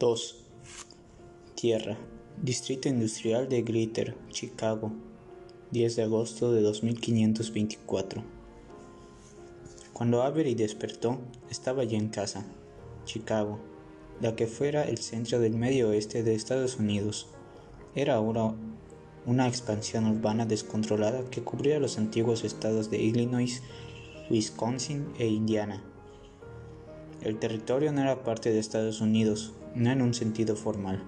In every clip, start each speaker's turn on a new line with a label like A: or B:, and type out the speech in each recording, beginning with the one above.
A: 2. Tierra. Distrito Industrial de Greater, Chicago. 10 de agosto de 2524. Cuando Avery despertó, estaba ya en casa, Chicago, la que fuera el centro del medio oeste de Estados Unidos. Era ahora una expansión urbana descontrolada que cubría los antiguos estados de Illinois, Wisconsin e Indiana. El territorio no era parte de Estados Unidos, no en un sentido formal.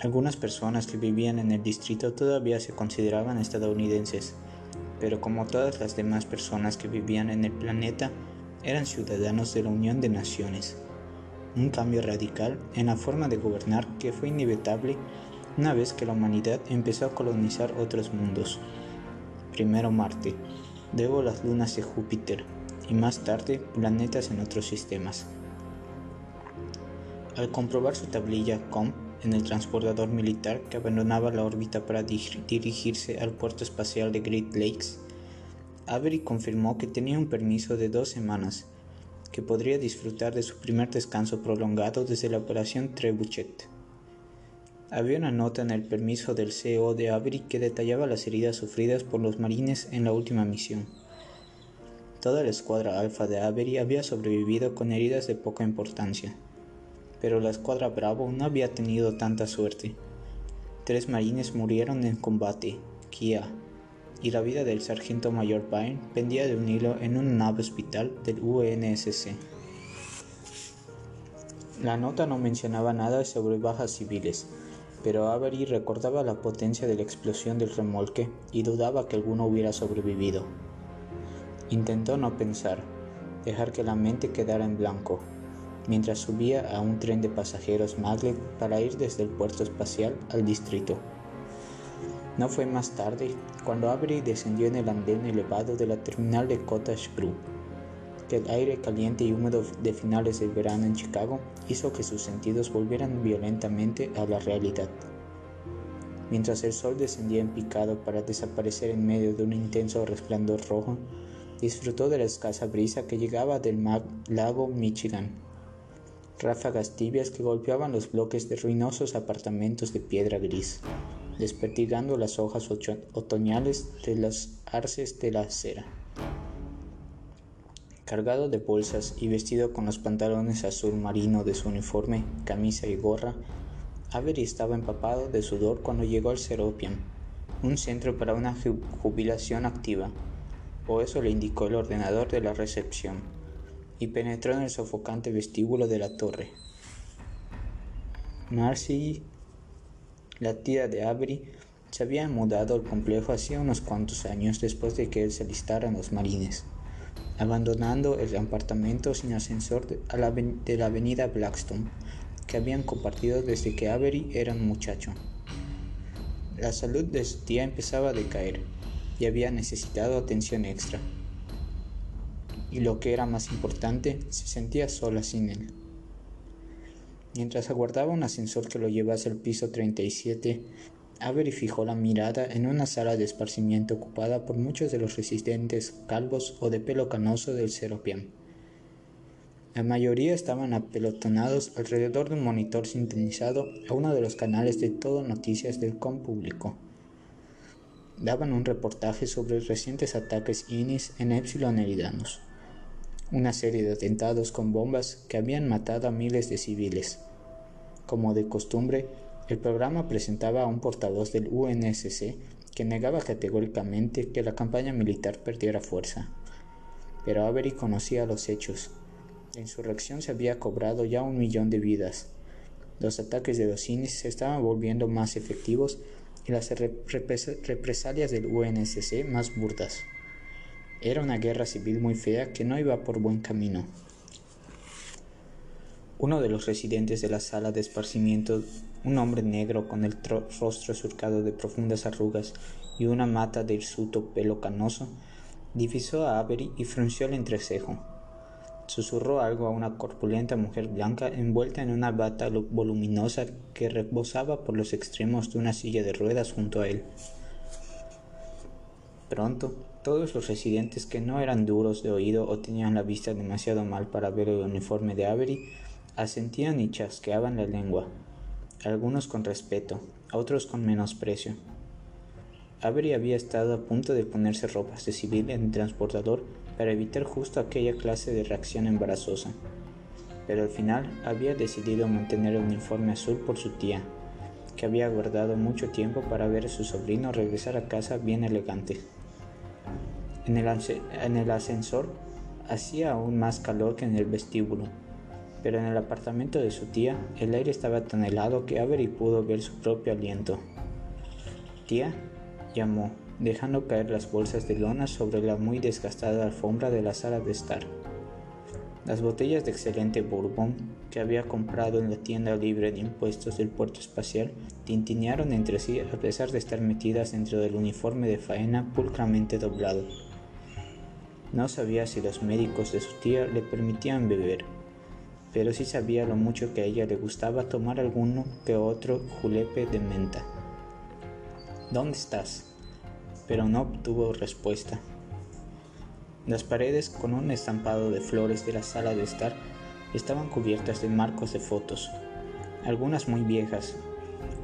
A: Algunas personas que vivían en el distrito todavía se consideraban estadounidenses, pero como todas las demás personas que vivían en el planeta, eran ciudadanos de la Unión de Naciones. Un cambio radical en la forma de gobernar que fue inevitable una vez que la humanidad empezó a colonizar otros mundos. Primero Marte, luego las lunas de Júpiter y más tarde planetas en otros sistemas. Al comprobar su tablilla COM en el transportador militar que abandonaba la órbita para dirigirse al puerto espacial de Great Lakes, Avery confirmó que tenía un permiso de dos semanas, que podría disfrutar de su primer descanso prolongado desde la operación Trebuchet. Había una nota en el permiso del CEO de Avery que detallaba las heridas sufridas por los marines en la última misión. Toda la escuadra alfa de Avery había sobrevivido con heridas de poca importancia pero la escuadra Bravo no había tenido tanta suerte. Tres marines murieron en combate, Kia, y la vida del sargento mayor Pine pendía de un hilo en una nave hospital del UNSC. La nota no mencionaba nada sobre bajas civiles, pero Avery recordaba la potencia de la explosión del remolque y dudaba que alguno hubiera sobrevivido. Intentó no pensar, dejar que la mente quedara en blanco, mientras subía a un tren de pasajeros Maglev para ir desde el puerto espacial al distrito. No fue más tarde cuando Avery descendió en el andén elevado de la terminal de Cottage Grove, que el aire caliente y húmedo de finales del verano en Chicago hizo que sus sentidos volvieran violentamente a la realidad. Mientras el sol descendía en picado para desaparecer en medio de un intenso resplandor rojo, disfrutó de la escasa brisa que llegaba del lago Michigan ráfagas tibias que golpeaban los bloques de ruinosos apartamentos de piedra gris, despertigando las hojas otoñales de los arces de la acera. Cargado de bolsas y vestido con los pantalones azul marino de su uniforme, camisa y gorra, Avery estaba empapado de sudor cuando llegó al Seropian, un centro para una jubilación activa, o eso le indicó el ordenador de la recepción y penetró en el sofocante vestíbulo de la torre. Marcy, la tía de Avery, se había mudado al complejo hacía unos cuantos años después de que él se alistara en los marines, abandonando el apartamento sin ascensor de la, avenida Blackstone, que habían compartido desde que Avery era un muchacho. La salud de su tía empezaba a decaer y había necesitado atención extra y lo que era más importante, se sentía sola sin él. Mientras aguardaba un ascensor que lo llevase al piso 37, Avery fijó la mirada en una sala de esparcimiento ocupada por muchos de los residentes calvos o de pelo canoso del Seropian. La mayoría estaban apelotonados alrededor de un monitor sintonizado a uno de los canales de todo noticias del com público. Daban un reportaje sobre recientes ataques INIS en Epsilon Eridanos una serie de atentados con bombas que habían matado a miles de civiles. Como de costumbre, el programa presentaba a un portavoz del UNSC que negaba categóricamente que la campaña militar perdiera fuerza. Pero Avery conocía los hechos. La insurrección se había cobrado ya un millón de vidas. Los ataques de los cines se estaban volviendo más efectivos y las represalias del UNSC más burdas. Era una guerra civil muy fea que no iba por buen camino. Uno de los residentes de la sala de esparcimiento, un hombre negro con el rostro surcado de profundas arrugas y una mata de hirsuto pelo canoso, divisó a Avery y frunció el entrecejo. Susurró algo a una corpulenta mujer blanca envuelta en una bata voluminosa que rebosaba por los extremos de una silla de ruedas junto a él. Pronto, todos los residentes que no eran duros de oído o tenían la vista demasiado mal para ver el uniforme de Avery Asentían y chasqueaban la lengua, algunos con respeto, otros con menosprecio. Avery había estado a punto de ponerse ropas de civil en el transportador para evitar justo aquella clase de reacción embarazosa, pero al final había decidido mantener el uniforme azul por su tía, que había guardado mucho tiempo para ver a su sobrino regresar a casa bien elegante. En el, en el ascensor hacía aún más calor que en el vestíbulo pero en el apartamento de su tía el aire estaba tan helado que Avery pudo ver su propio aliento. Tía, llamó, dejando caer las bolsas de lona sobre la muy desgastada alfombra de la sala de estar. Las botellas de excelente bourbon que había comprado en la tienda libre de impuestos del puerto espacial tintinearon entre sí a pesar de estar metidas dentro del uniforme de faena pulcramente doblado. No sabía si los médicos de su tía le permitían beber, pero sí sabía lo mucho que a ella le gustaba tomar alguno que otro julepe de menta. ¿Dónde estás? Pero no obtuvo respuesta. Las paredes con un estampado de flores de la sala de estar estaban cubiertas de marcos de fotos, algunas muy viejas,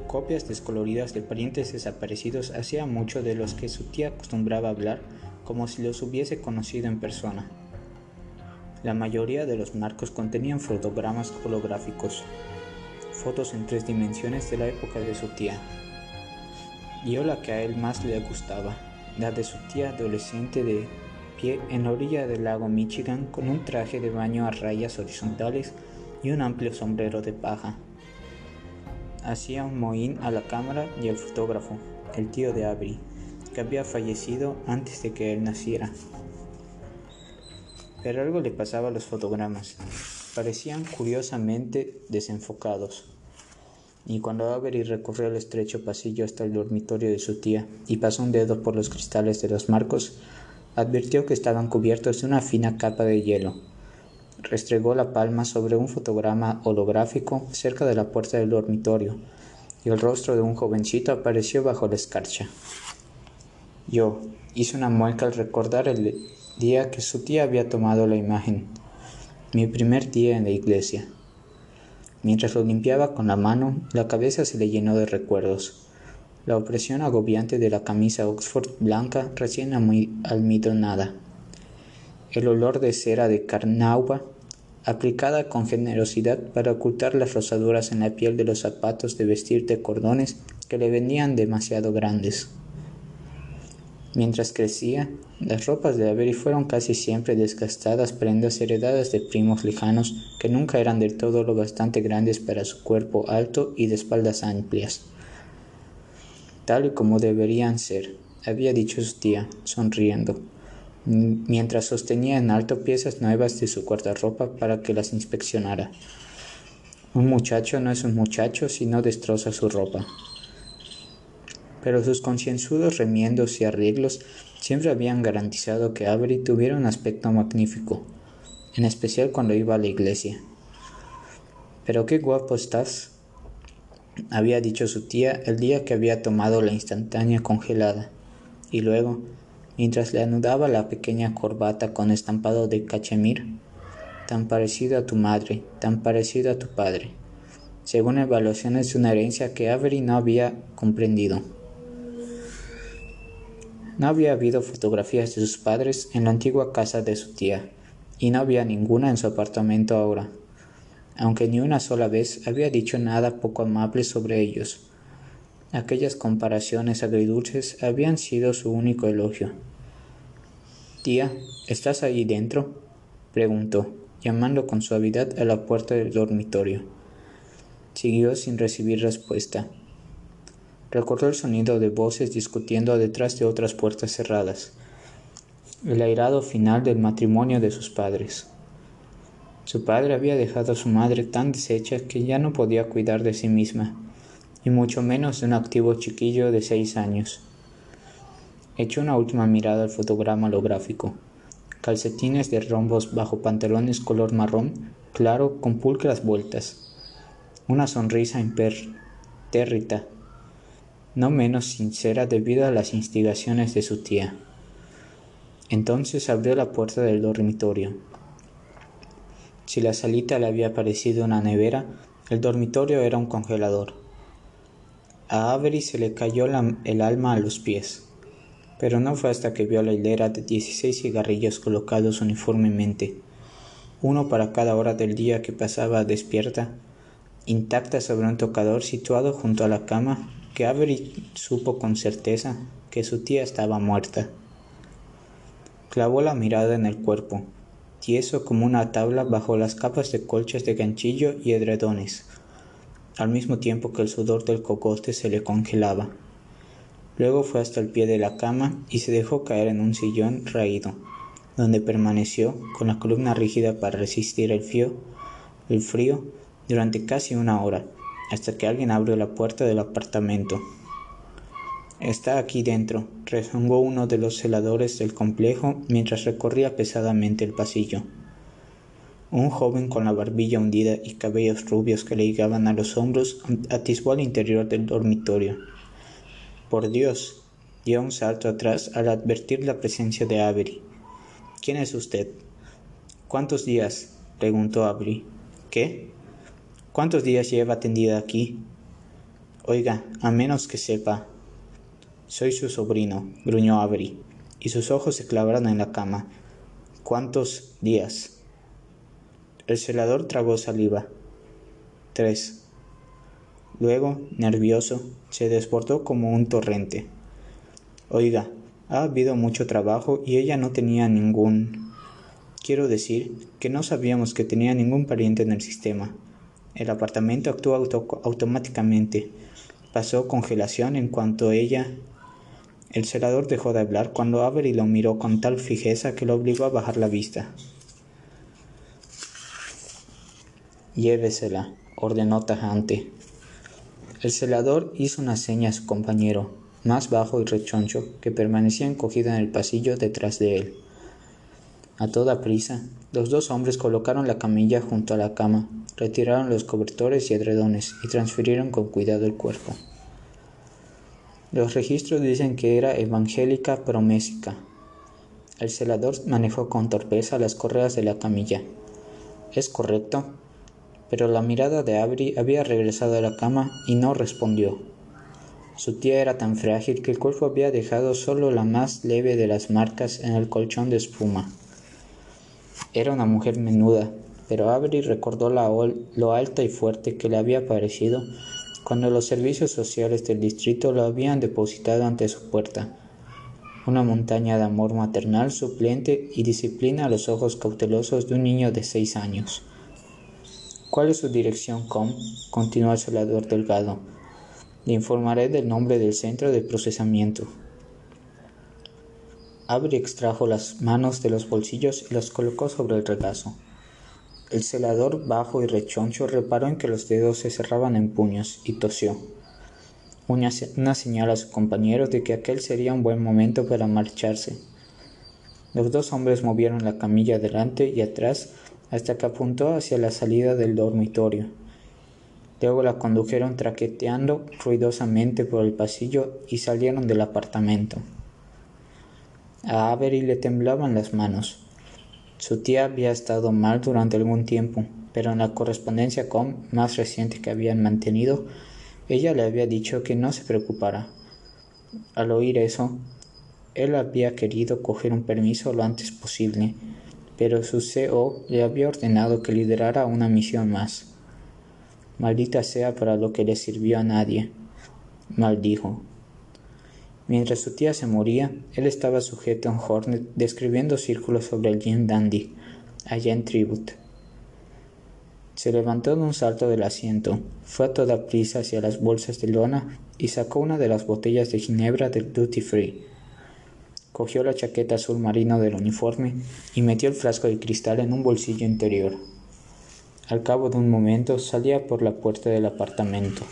A: copias descoloridas de parientes desaparecidos hacía mucho de los que su tía acostumbraba hablar como si los hubiese conocido en persona. La mayoría de los marcos contenían fotogramas holográficos, fotos en tres dimensiones de la época de su tía. Vio la que a él más le gustaba, la de su tía adolescente de en la orilla del lago Michigan con un traje de baño a rayas horizontales y un amplio sombrero de paja. Hacía un mohín a la cámara y al fotógrafo, el tío de Avery, que había fallecido antes de que él naciera. Pero algo le pasaba a los fotogramas. Parecían curiosamente desenfocados. Y cuando Avery recorrió el estrecho pasillo hasta el dormitorio de su tía y pasó un dedo por los cristales de los marcos, advirtió que estaban cubiertos de una fina capa de hielo. Restregó la palma sobre un fotograma holográfico cerca de la puerta del dormitorio, y el rostro de un jovencito apareció bajo la escarcha. Yo hice una mueca al recordar el día que su tía había tomado la imagen, mi primer día en la iglesia. Mientras lo limpiaba con la mano, la cabeza se le llenó de recuerdos. La opresión agobiante de la camisa Oxford blanca recién almidonada. El olor de cera de carnauba aplicada con generosidad para ocultar las rosaduras en la piel de los zapatos de vestir de cordones que le venían demasiado grandes. Mientras crecía, las ropas de Avery fueron casi siempre desgastadas prendas heredadas de primos lejanos que nunca eran del todo lo bastante grandes para su cuerpo alto y de espaldas amplias. Tal y como deberían ser, había dicho su tía, sonriendo, mientras sostenía en alto piezas nuevas de su guardarropa para que las inspeccionara. Un muchacho no es un muchacho si no destroza su ropa pero sus concienzudos remiendos y arreglos siempre habían garantizado que Avery tuviera un aspecto magnífico, en especial cuando iba a la iglesia. Pero qué guapo estás, había dicho su tía el día que había tomado la instantánea congelada, y luego, mientras le anudaba la pequeña corbata con estampado de cachemir, tan parecido a tu madre, tan parecido a tu padre, según evaluaciones de una herencia que Avery no había comprendido. No había habido fotografías de sus padres en la antigua casa de su tía, y no había ninguna en su apartamento ahora, aunque ni una sola vez había dicho nada poco amable sobre ellos. Aquellas comparaciones agridulces habían sido su único elogio. Tía, ¿estás ahí dentro? preguntó, llamando con suavidad a la puerta del dormitorio. Siguió sin recibir respuesta. Recordó el sonido de voces discutiendo detrás de otras puertas cerradas, el airado final del matrimonio de sus padres. Su padre había dejado a su madre tan deshecha que ya no podía cuidar de sí misma, y mucho menos de un activo chiquillo de seis años. Echó una última mirada al fotograma holográfico. Calcetines de rombos bajo pantalones color marrón claro con pulcras vueltas. Una sonrisa impertérrita no menos sincera debido a las instigaciones de su tía. Entonces abrió la puerta del dormitorio. Si la salita le había parecido una nevera, el dormitorio era un congelador. A Avery se le cayó el alma a los pies, pero no fue hasta que vio la hilera de 16 cigarrillos colocados uniformemente, uno para cada hora del día que pasaba despierta, intacta sobre un tocador situado junto a la cama, que Avery supo con certeza que su tía estaba muerta. Clavó la mirada en el cuerpo, tieso como una tabla bajo las capas de colchas de ganchillo y edredones, al mismo tiempo que el sudor del cocote se le congelaba. Luego fue hasta el pie de la cama y se dejó caer en un sillón raído, donde permaneció con la columna rígida para resistir el frío, el frío durante casi una hora, hasta que alguien abrió la puerta del apartamento. Está aquí dentro, rezongó uno de los celadores del complejo mientras recorría pesadamente el pasillo. Un joven con la barbilla hundida y cabellos rubios que le llegaban a los hombros atisbó al interior del dormitorio. Por Dios, dio un salto atrás al advertir la presencia de Avery. ¿Quién es usted? ¿Cuántos días? preguntó Avery. ¿Qué? ¿Cuántos días lleva tendida aquí? Oiga, a menos que sepa, soy su sobrino, gruñó Avery, y sus ojos se clavaron en la cama. ¿Cuántos días? El celador tragó saliva. Tres. Luego, nervioso, se desbordó como un torrente. Oiga, ha habido mucho trabajo y ella no tenía ningún... Quiero decir que no sabíamos que tenía ningún pariente en el sistema. El apartamento actuó automáticamente. Pasó congelación en cuanto ella el celador dejó de hablar cuando Avery lo miró con tal fijeza que lo obligó a bajar la vista. Llévesela, ordenó tajante. El celador hizo una seña a su compañero, más bajo y rechoncho, que permanecía encogido en el pasillo detrás de él. A toda prisa, los dos hombres colocaron la camilla junto a la cama, retiraron los cobertores y edredones y transfirieron con cuidado el cuerpo. Los registros dicen que era evangélica promésica. El celador manejó con torpeza las correas de la camilla. Es correcto, pero la mirada de Avery había regresado a la cama y no respondió. Su tía era tan frágil que el cuerpo había dejado solo la más leve de las marcas en el colchón de espuma. Era una mujer menuda, pero Avery recordó lo alta y fuerte que le había parecido cuando los servicios sociales del distrito lo habían depositado ante su puerta. Una montaña de amor maternal suplente y disciplina a los ojos cautelosos de un niño de seis años. ¿Cuál es su dirección, com? continuó el celador delgado. Le informaré del nombre del centro de procesamiento. Avery extrajo las manos de los bolsillos y las colocó sobre el regazo. El celador bajo y rechoncho reparó en que los dedos se cerraban en puños y tosió. Una, una señal a su compañero de que aquel sería un buen momento para marcharse. Los dos hombres movieron la camilla adelante y atrás hasta que apuntó hacia la salida del dormitorio. Luego la condujeron traqueteando ruidosamente por el pasillo y salieron del apartamento. A Avery le temblaban las manos. Su tía había estado mal durante algún tiempo, pero en la correspondencia com más reciente que habían mantenido, ella le había dicho que no se preocupara. Al oír eso, él había querido coger un permiso lo antes posible, pero su CO le había ordenado que liderara una misión más. Maldita sea para lo que le sirvió a nadie, maldijo. Mientras su tía se moría, él estaba sujeto a un Hornet describiendo círculos sobre el Jim Dandy, allá en Tribute. Se levantó de un salto del asiento, fue a toda prisa hacia las bolsas de lona y sacó una de las botellas de ginebra del Duty Free. Cogió la chaqueta azul marino del uniforme y metió el frasco de cristal en un bolsillo interior. Al cabo de un momento salía por la puerta del apartamento.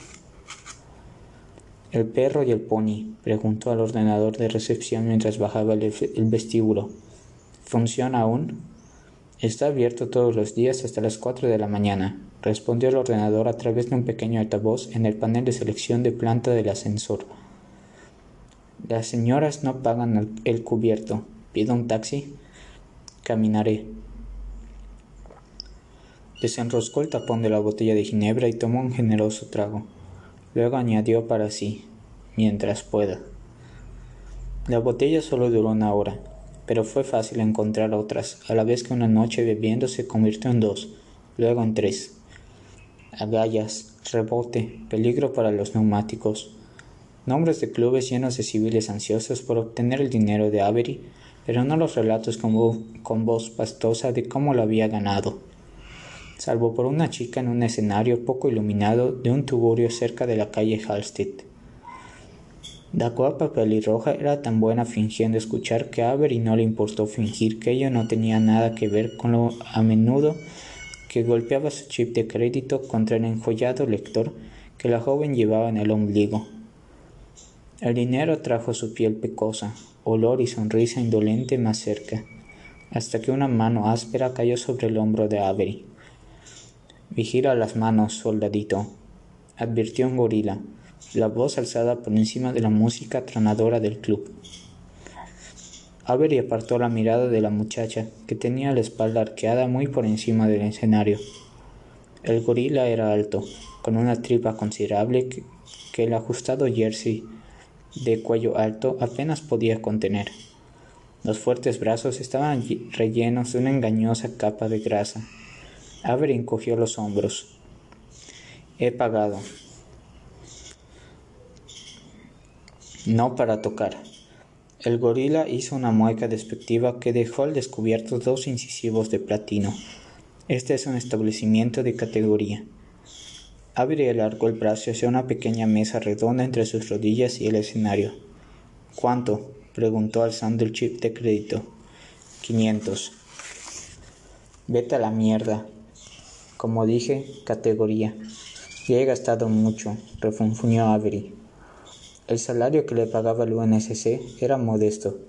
A: ¿El perro y el pony? preguntó al ordenador de recepción mientras bajaba el, vestíbulo. ¿Funciona aún? Está abierto todos los días hasta las cuatro de la mañana, respondió el ordenador a través de un pequeño altavoz en el panel de selección de planta del ascensor. Las señoras no pagan el cubierto. ¿Pido un taxi? Caminaré. Desenroscó el tapón de la botella de ginebra y tomó un generoso trago. Luego añadió para sí, mientras pueda. La botella solo duró una hora, pero fue fácil encontrar otras, a la vez que una noche bebiendo se convirtió en dos, luego en tres. Agallas, rebote, peligro para los neumáticos. Nombres de clubes llenos de civiles ansiosos por obtener el dinero de Avery, pero no los relatos con, con voz pastosa de cómo lo había ganado salvo por una chica en un escenario poco iluminado de un tugurio cerca de la calle Halstead. La guapa pelirroja era tan buena fingiendo escuchar que a Avery no le importó fingir que ello no tenía nada que ver con lo a menudo que golpeaba su chip de crédito contra el enjollado lector que la joven llevaba en el ombligo. El dinero trajo su piel pecosa, olor y sonrisa indolente más cerca, hasta que una mano áspera cayó sobre el hombro de Avery. Vigila las manos, soldadito, advirtió un gorila, la voz alzada por encima de la música tronadora del club. Avery apartó la mirada de la muchacha, que tenía la espalda arqueada muy por encima del escenario. El gorila era alto, con una tripa considerable que, que el ajustado jersey de cuello alto apenas podía contener. Los fuertes brazos estaban rellenos de una engañosa capa de grasa Avery encogió los hombros. He pagado. No para tocar. El gorila hizo una mueca despectiva que dejó al descubierto dos incisivos de platino. Este es un establecimiento de categoría. Avery alargó el brazo hacia una pequeña mesa redonda entre sus rodillas y el escenario. ¿Cuánto? preguntó alzando el chip de crédito. Quinientos. Vete a la mierda, como dije, categoría. Y he gastado mucho, refunfuñó Avery. El salario que le pagaba el UNSC era modesto,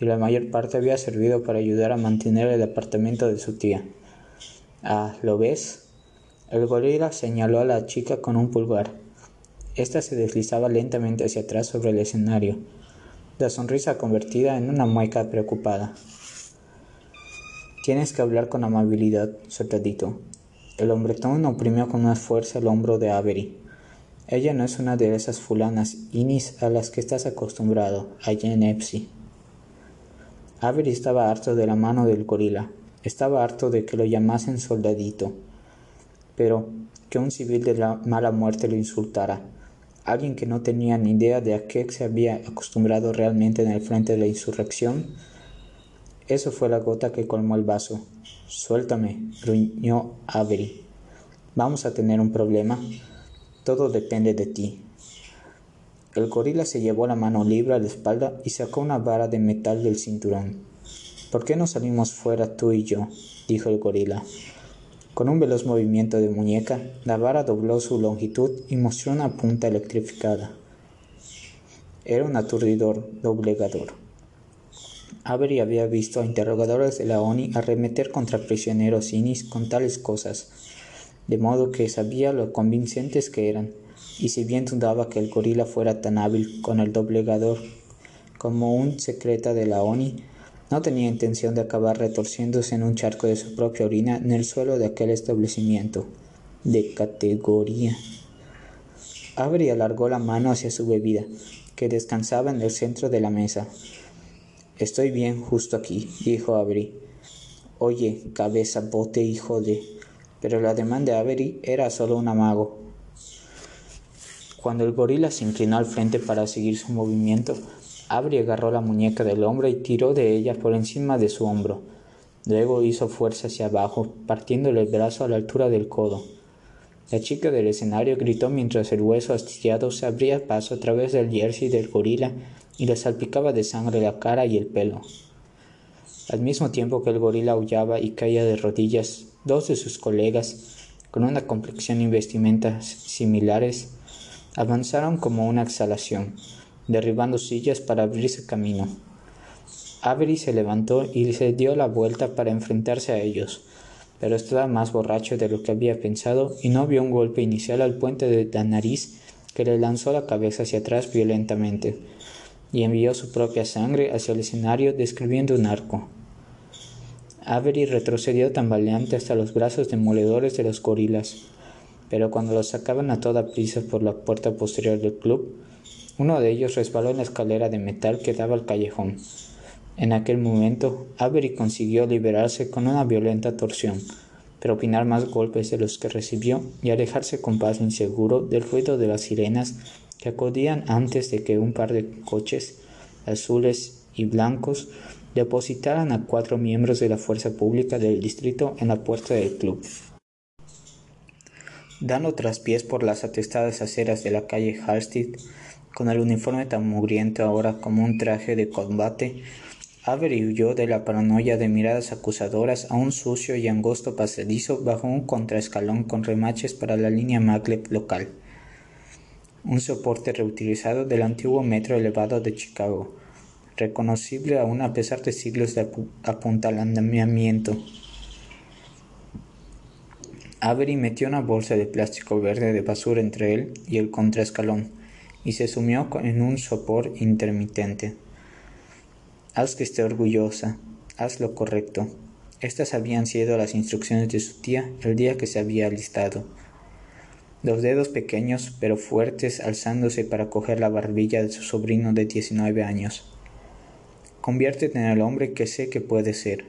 A: y la mayor parte había servido para ayudar a mantener el apartamento de su tía. Ah, ¿lo ves? El gorila señaló a la chica con un pulgar. Esta se deslizaba lentamente hacia atrás sobre el escenario, la sonrisa convertida en una mueca preocupada. Tienes que hablar con amabilidad, soldadito. El hombretón oprimió con más fuerza el hombro de Avery. Ella no es una de esas fulanas inis a las que estás acostumbrado allá en Epsi. Avery estaba harto de la mano del gorila. Estaba harto de que lo llamasen soldadito. Pero que un civil de la mala muerte lo insultara. Alguien que no tenía ni idea de a qué se había acostumbrado realmente en el frente de la insurrección. Eso fue la gota que colmó el vaso. Suéltame, gruñó Avery. Vamos a tener un problema. Todo depende de ti. El gorila se llevó la mano libre a la espalda y sacó una vara de metal del cinturón. ¿Por qué no salimos fuera tú y yo? dijo el gorila. Con un veloz movimiento de muñeca, la vara dobló su longitud y mostró una punta electrificada. Era un aturdidor doblegador. Avery había visto a interrogadores de la ONI arremeter contra prisioneros inis con tales cosas, de modo que sabía lo convincentes que eran, y si bien dudaba que el gorila fuera tan hábil con el doblegador como un secreta de la ONI, no tenía intención de acabar retorciéndose en un charco de su propia orina en el suelo de aquel establecimiento de categoría. Avery alargó la mano hacia su bebida, que descansaba en el centro de la mesa. Estoy bien justo aquí, dijo Avery. Oye, cabeza, bote hijo de... Pero el ademán de Avery era solo un amago. Cuando el gorila se inclinó al frente para seguir su movimiento, Avery agarró la muñeca del hombre y tiró de ella por encima de su hombro. Luego hizo fuerza hacia abajo, partiéndole el brazo a la altura del codo. La chica del escenario gritó mientras el hueso astillado se abría paso a través del jersey del gorila y le salpicaba de sangre la cara y el pelo. Al mismo tiempo que el gorila aullaba y caía de rodillas, dos de sus colegas, con una complexión y vestimentas similares, avanzaron como una exhalación, derribando sillas para abrirse camino. Avery se levantó y se dio la vuelta para enfrentarse a ellos, pero estaba más borracho de lo que había pensado y no vio un golpe inicial al puente de la nariz que le lanzó la cabeza hacia atrás violentamente y envió su propia sangre hacia el escenario describiendo un arco. Avery retrocedió tambaleante hasta los brazos demoledores de los gorilas, pero cuando los sacaban a toda prisa por la puerta posterior del club, uno de ellos resbaló en la escalera de metal que daba al callejón. En aquel momento, Avery consiguió liberarse con una violenta torsión, opinar más golpes de los que recibió y alejarse con paso inseguro del ruido de las sirenas que acudían antes de que un par de coches azules y blancos depositaran a cuatro miembros de la fuerza pública del distrito en la puerta del club. Dando traspiés por las atestadas aceras de la calle Halstead, con el uniforme tan mugriento ahora como un traje de combate, Avery huyó de la paranoia de miradas acusadoras a un sucio y angosto pasadizo bajo un contraescalón con remaches para la línea maglev local, un soporte reutilizado del antiguo metro elevado de Chicago, reconocible aún a pesar de siglos de apuntalamiento. Avery metió una bolsa de plástico verde de basura entre él y el contraescalón y se sumió en un sopor intermitente. Haz que esté orgullosa, haz lo correcto. Estas habían sido las instrucciones de su tía el día que se había alistado. Los dedos pequeños pero fuertes alzándose para coger la barbilla de su sobrino de 19 años. Conviértete en el hombre que sé que puede ser.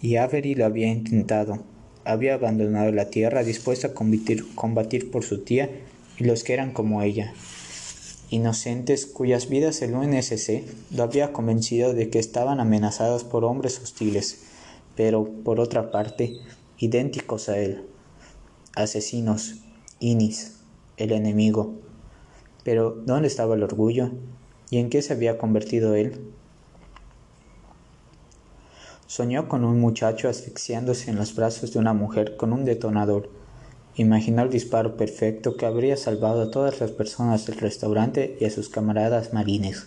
A: Y Avery lo había intentado. Había abandonado la tierra dispuesta a combatir, combatir por su tía y los que eran como ella inocentes cuyas vidas el UNSC lo había convencido de que estaban amenazadas por hombres hostiles, pero, por otra parte, idénticos a él. Asesinos, Inis, el enemigo. Pero, ¿dónde estaba el orgullo? ¿Y en qué se había convertido él? Soñó con un muchacho asfixiándose en los brazos de una mujer con un detonador Imaginó el disparo perfecto que habría salvado a todas las personas del restaurante y a sus camaradas marines.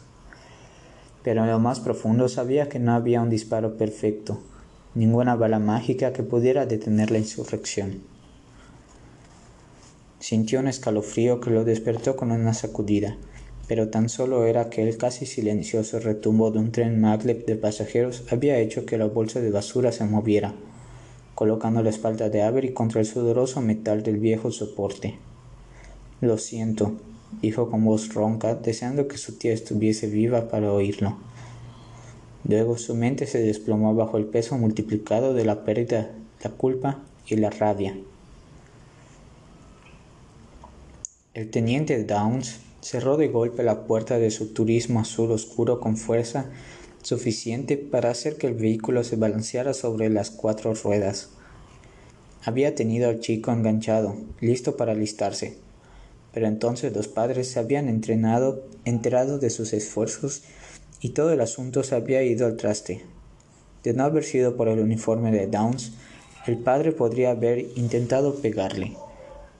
A: Pero en lo más profundo sabía que no había un disparo perfecto, ninguna bala mágica que pudiera detener la insurrección. Sintió un escalofrío que lo despertó con una sacudida, pero tan solo era aquel casi silencioso retumbo de un tren maglev de pasajeros había hecho que la bolsa de basura se moviera colocando la espalda de Avery contra el sudoroso metal del viejo soporte. Lo siento, dijo con voz ronca, deseando que su tía estuviese viva para oírlo. Luego su mente se desplomó bajo el peso multiplicado de la pérdida, la culpa y la rabia. El teniente Downs cerró de golpe la puerta de su turismo azul oscuro con fuerza suficiente para hacer que el vehículo se balanceara sobre las cuatro ruedas. Había tenido al chico enganchado, listo para alistarse. Pero entonces los padres se habían entrenado, enterado de sus esfuerzos y todo el asunto se había ido al traste. De no haber sido por el uniforme de Downs, el padre podría haber intentado pegarle,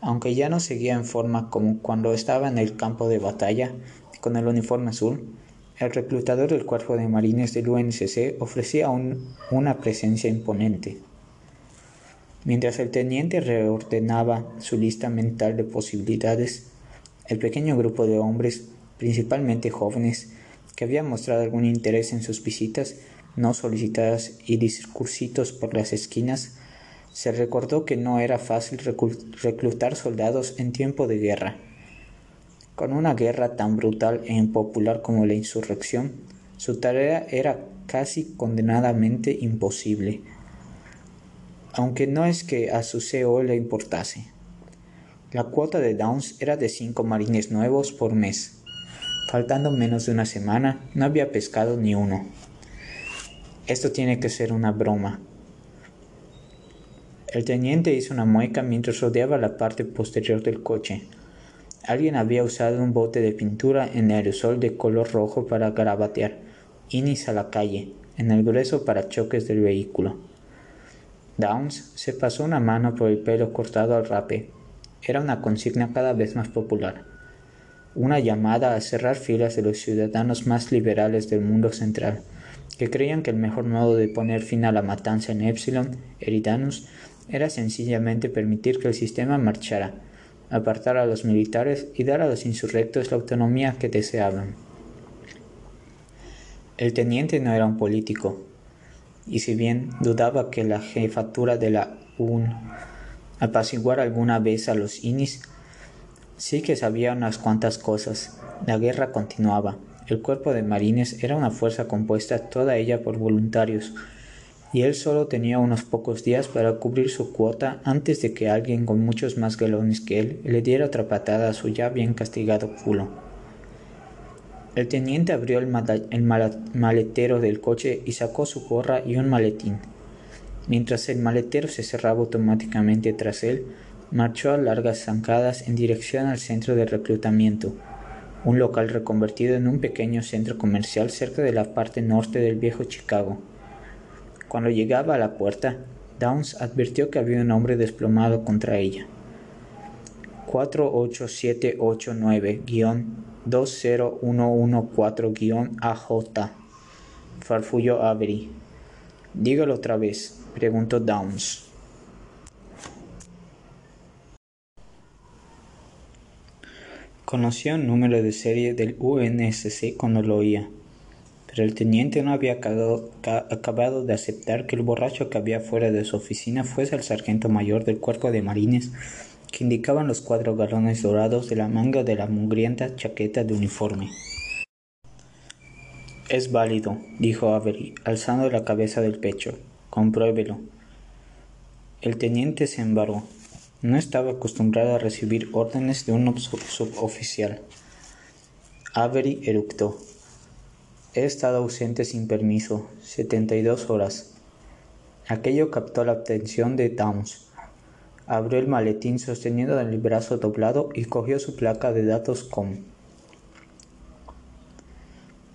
A: aunque ya no seguía en forma como cuando estaba en el campo de batalla con el uniforme azul, el reclutador del cuerpo de marines del UNSC ofrecía una presencia imponente. Mientras el teniente reordenaba su lista mental de posibilidades, el pequeño grupo de hombres, principalmente jóvenes, que habían mostrado algún interés en sus visitas no solicitadas y discursitos por las esquinas, se recordó que no era fácil reclutar soldados en tiempo de guerra con una guerra tan brutal e impopular como la insurrección, su tarea era casi condenadamente imposible, aunque no es que a su CEO le importase. La cuota de Downs era de cinco marines nuevos por mes. Faltando menos de una semana, no había pescado ni uno. Esto tiene que ser una broma. El teniente hizo una mueca mientras rodeaba la parte posterior del coche. Alguien había usado un bote de pintura en aerosol de color rojo para garabatear Inis a la calle, en el grueso parachoques del vehículo. Downs se pasó una mano por el pelo cortado al rape. Era una consigna cada vez más popular. Una llamada a cerrar filas de los ciudadanos más liberales del mundo central, que creían que el mejor modo de poner fin a la matanza en Epsilon, Eridanus, era sencillamente permitir que el sistema marchara apartar a los militares y dar a los insurrectos la autonomía que deseaban. El teniente no era un político. y si bien dudaba que la jefatura de la UN apaciguara alguna vez a los Inis, sí que sabía unas cuantas cosas. La guerra continuaba. El cuerpo de marines era una fuerza compuesta toda ella por voluntarios, y él solo tenía unos pocos días para cubrir su cuota antes de que alguien con muchos más galones que él le diera otra patada a su ya bien castigado culo. El teniente abrió el, maletero del coche y sacó su gorra y un maletín. Mientras el maletero se cerraba automáticamente tras él, marchó a largas zancadas en dirección al centro de reclutamiento, un local reconvertido en un pequeño centro comercial cerca de la parte norte del viejo Chicago. Cuando llegaba a la puerta, Downs advirtió que había un hombre desplomado contra ella. 48789-20114-AJ, farfulló Avery. Dígalo otra vez, preguntó Downs. Conoció el número de serie del UNSC cuando lo oía el teniente no había acabado, de aceptar que el borracho que había fuera de su oficina fuese el sargento mayor del cuerpo de marines que indicaban los cuatro galones dorados de la manga de la mugrienta chaqueta de uniforme. Es válido, dijo Avery, alzando la cabeza del pecho. Compruébelo. El teniente se embargó. No estaba acostumbrado a recibir órdenes de un suboficial. Avery eructó. He estado ausente sin permiso, 72 horas. Aquello captó la atención de Downs. Abrió el maletín sosteniendo el brazo doblado y cogió su placa de datos com.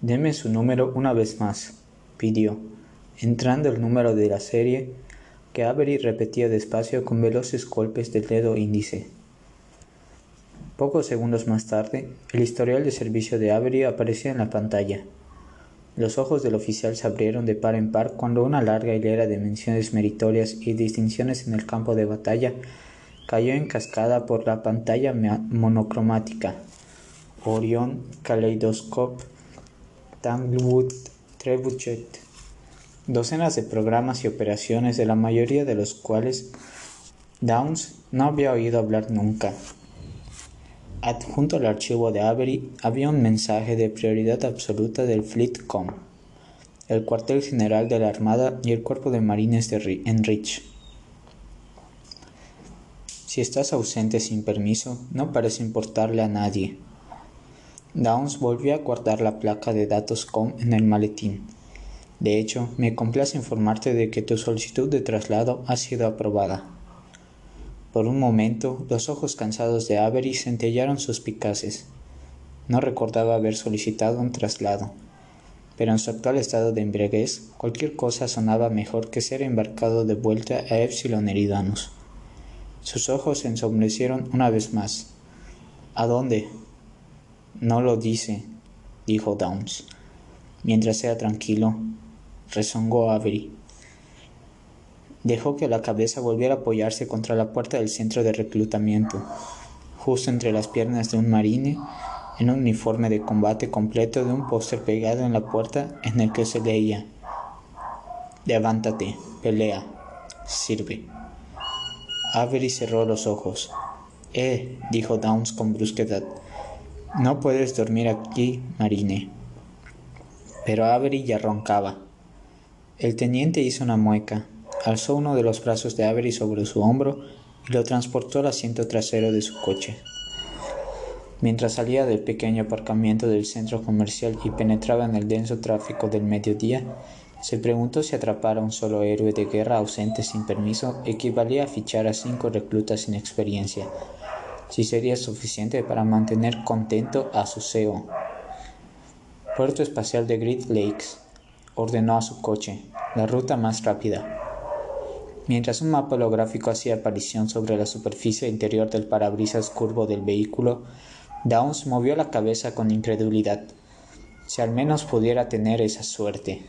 A: Deme su número una vez más, pidió, entrando el número de la serie que Avery repetía despacio con veloces golpes del dedo índice. Pocos segundos más tarde, el historial de servicio de Avery aparecía en la pantalla. Los ojos del oficial se abrieron de par en par cuando una larga hilera de menciones meritorias y distinciones en el campo de batalla cayó en cascada por la pantalla monocromática. Orion, Kaleidoscope, Tanglewood, Trebuchet. Docenas de programas y operaciones de la mayoría de los cuales Downs no había oído hablar nunca. Adjunto al archivo de Avery había un mensaje de prioridad absoluta del Fleetcom, el cuartel general de la Armada y el cuerpo de marines de en Rich. Si estás ausente sin permiso, no parece importarle a nadie. Downs volvió a guardar la placa de datos com en el maletín. De hecho, me complace informarte de que tu solicitud de traslado ha sido aprobada. Por un momento, los ojos cansados de Avery centellaron suspicaces. No recordaba haber solicitado un traslado, pero en su actual estado de embriaguez, cualquier cosa sonaba mejor que ser embarcado de vuelta a Epsilon Eridanus. Sus ojos se ensombrecieron una vez más. ¿A dónde? No lo dice, dijo Downs. Mientras sea tranquilo, rezongó Avery. Dejó que la cabeza volviera a apoyarse contra la puerta del centro de reclutamiento, justo entre las piernas de un marine en un uniforme de combate completo de un póster pegado en la puerta en el que se leía Levántate, pelea, sirve. Avery cerró los ojos. Eh, dijo Downs con brusquedad. No puedes dormir aquí, Marine. Pero Avery ya roncaba. El teniente hizo una mueca, alzó uno de los brazos de Avery sobre su hombro y lo transportó al asiento trasero de su coche. Mientras salía del pequeño aparcamiento del centro comercial y penetraba en el denso tráfico del mediodía, se preguntó si atrapar a un solo héroe de guerra ausente sin permiso equivalía a fichar a cinco reclutas sin experiencia, si sería suficiente para mantener contento a su CEO. Puerto Espacial de Great Lakes ordenó a su coche, la ruta más rápida, Mientras un mapa holográfico hacía aparición sobre la superficie interior del parabrisas curvo del vehículo, Downs movió la cabeza con incredulidad. Si al menos pudiera tener esa suerte.